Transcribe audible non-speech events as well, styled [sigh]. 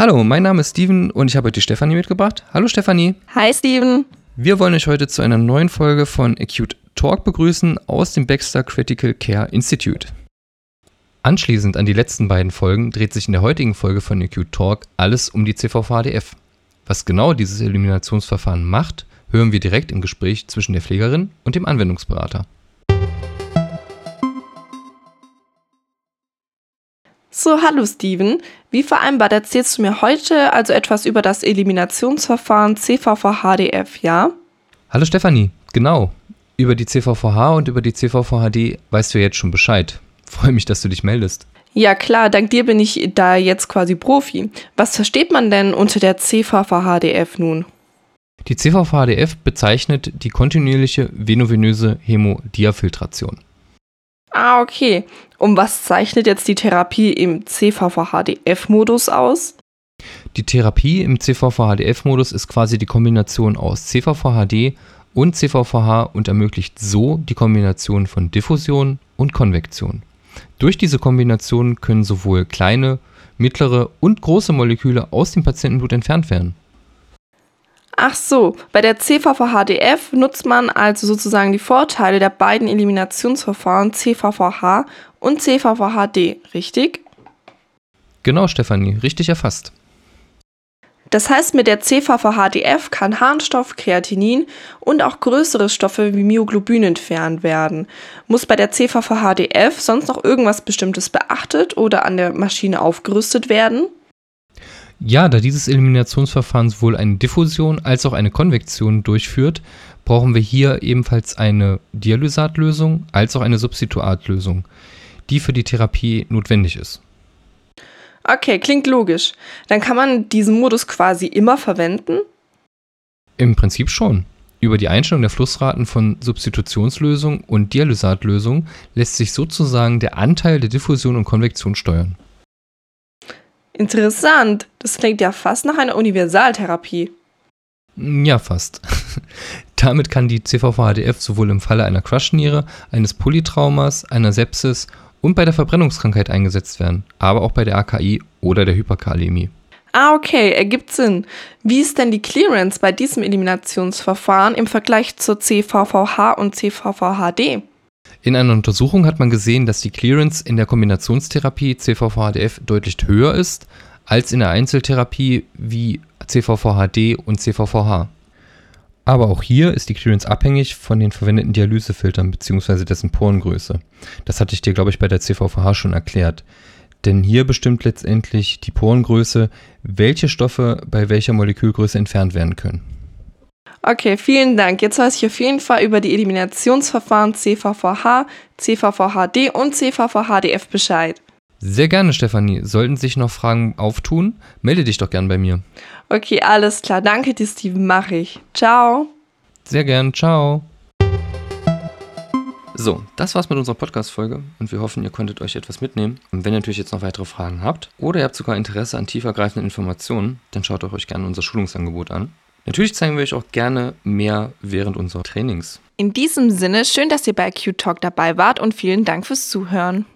Hallo, mein Name ist Steven und ich habe heute die Stefanie mitgebracht. Hallo Stefanie. Hi Steven. Wir wollen euch heute zu einer neuen Folge von Acute Talk begrüßen aus dem Baxter Critical Care Institute. Anschließend an die letzten beiden Folgen dreht sich in der heutigen Folge von Acute Talk alles um die CVVHDF. Was genau dieses Eliminationsverfahren macht, hören wir direkt im Gespräch zwischen der Pflegerin und dem Anwendungsberater. So, hallo Steven. Wie vereinbart erzählst du mir heute also etwas über das Eliminationsverfahren CVVHDF, ja? Hallo Stefanie, genau. Über die CVVH und über die CVVHD weißt du jetzt schon Bescheid. [laughs] Freue mich, dass du dich meldest. Ja klar, dank dir bin ich da jetzt quasi Profi. Was versteht man denn unter der CVVHDF nun? Die CVVHDF bezeichnet die kontinuierliche venovenöse Hämodiafiltration. Ah, okay. Und was zeichnet jetzt die Therapie im CVVHDF-Modus aus? Die Therapie im CVVHDF-Modus ist quasi die Kombination aus CVVHD und CVVH und ermöglicht so die Kombination von Diffusion und Konvektion. Durch diese Kombination können sowohl kleine, mittlere und große Moleküle aus dem Patientenblut entfernt werden. Ach so, bei der CVVHDF nutzt man also sozusagen die Vorteile der beiden Eliminationsverfahren CVVH und CVVHD, richtig? Genau, Stefanie, richtig erfasst. Das heißt, mit der CVVHDF kann Harnstoff, Kreatinin und auch größere Stoffe wie Myoglobin entfernt werden. Muss bei der CVVHDF sonst noch irgendwas Bestimmtes beachtet oder an der Maschine aufgerüstet werden? Ja, da dieses Eliminationsverfahren sowohl eine Diffusion als auch eine Konvektion durchführt, brauchen wir hier ebenfalls eine Dialysatlösung als auch eine Substituatlösung, die für die Therapie notwendig ist. Okay, klingt logisch. Dann kann man diesen Modus quasi immer verwenden? Im Prinzip schon. Über die Einstellung der Flussraten von Substitutionslösung und Dialysatlösung lässt sich sozusagen der Anteil der Diffusion und Konvektion steuern. Interessant. Das klingt ja fast nach einer Universaltherapie. Ja, fast. [laughs] Damit kann die CVVHDF sowohl im Falle einer Crush-Niere, eines Polytraumas, einer Sepsis und bei der Verbrennungskrankheit eingesetzt werden, aber auch bei der AKI oder der Hyperkalämie. Ah, okay, ergibt Sinn. Wie ist denn die Clearance bei diesem Eliminationsverfahren im Vergleich zur CVVH und CVVHD? In einer Untersuchung hat man gesehen, dass die Clearance in der Kombinationstherapie CVVHDF deutlich höher ist als in der Einzeltherapie wie CVVHD und CVVH. Aber auch hier ist die Clearance abhängig von den verwendeten Dialysefiltern bzw. dessen Porengröße. Das hatte ich dir, glaube ich, bei der CVVH schon erklärt. Denn hier bestimmt letztendlich die Porengröße, welche Stoffe bei welcher Molekülgröße entfernt werden können. Okay, vielen Dank. Jetzt weiß ich auf jeden Fall über die Eliminationsverfahren CVVH, CVVHD und CVVHDF Bescheid. Sehr gerne, Stefanie. Sollten sich noch Fragen auftun, melde dich doch gern bei mir. Okay, alles klar. Danke dir, Steven. Mach ich. Ciao. Sehr gern. Ciao. So, das war's mit unserer Podcast-Folge und wir hoffen, ihr konntet euch etwas mitnehmen. Und wenn ihr natürlich jetzt noch weitere Fragen habt oder ihr habt sogar Interesse an tiefergreifenden Informationen, dann schaut euch gerne unser Schulungsangebot an. Natürlich zeigen wir euch auch gerne mehr während unserer Trainings. In diesem Sinne, schön, dass ihr bei Q Talk dabei wart und vielen Dank fürs Zuhören.